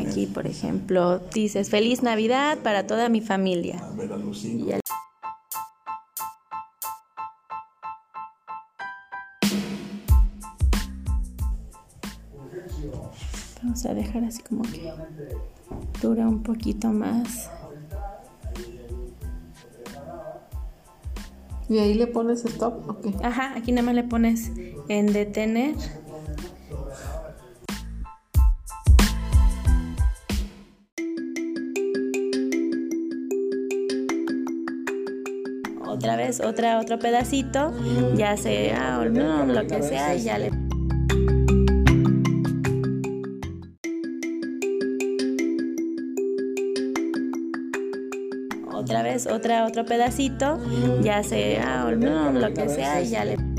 Aquí, por ejemplo, dices Feliz Navidad para toda mi familia. A ver a los cinco. Y al- Vamos a dejar así como que dura un poquito más. ¿Y ahí le pones stop? Ok. Ajá, aquí nada más le pones en detener. Otra vez, otra, otro pedacito, ya sea o no, lo que sea, y ya le otra vez, otra, otro pedacito, ya sea o no, lo que sea, y ya le